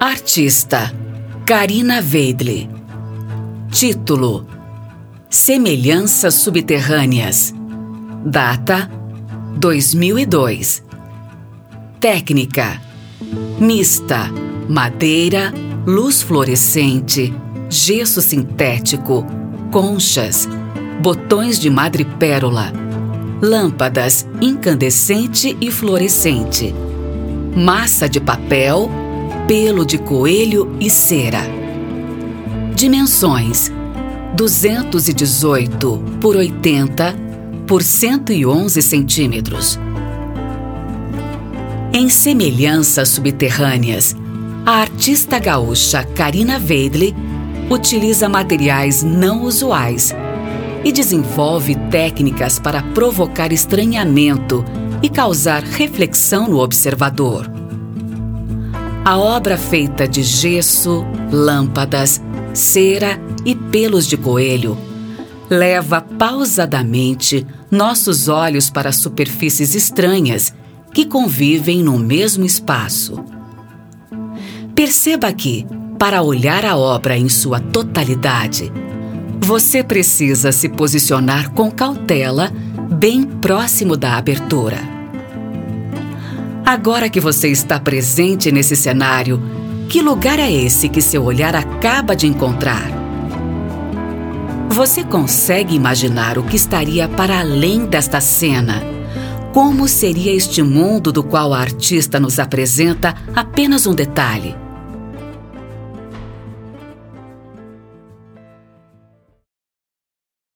Artista Karina Veidle. Título: Semelhanças Subterrâneas. Data: 2002. Técnica: Mista, madeira, luz fluorescente, gesso sintético, conchas, botões de madrepérola, lâmpadas incandescente e fluorescente, massa de papel, pelo de coelho e cera. Dimensões: 218 por 80 por 111 centímetros. Em semelhanças subterrâneas, a artista gaúcha Karina Veidle utiliza materiais não usuais e desenvolve técnicas para provocar estranhamento e causar reflexão no observador. A obra feita de gesso, lâmpadas, cera e pelos de coelho leva pausadamente nossos olhos para superfícies estranhas que convivem no mesmo espaço. Perceba que, para olhar a obra em sua totalidade, você precisa se posicionar com cautela bem próximo da abertura. Agora que você está presente nesse cenário, que lugar é esse que seu olhar acaba de encontrar? Você consegue imaginar o que estaria para além desta cena? Como seria este mundo do qual a artista nos apresenta apenas um detalhe?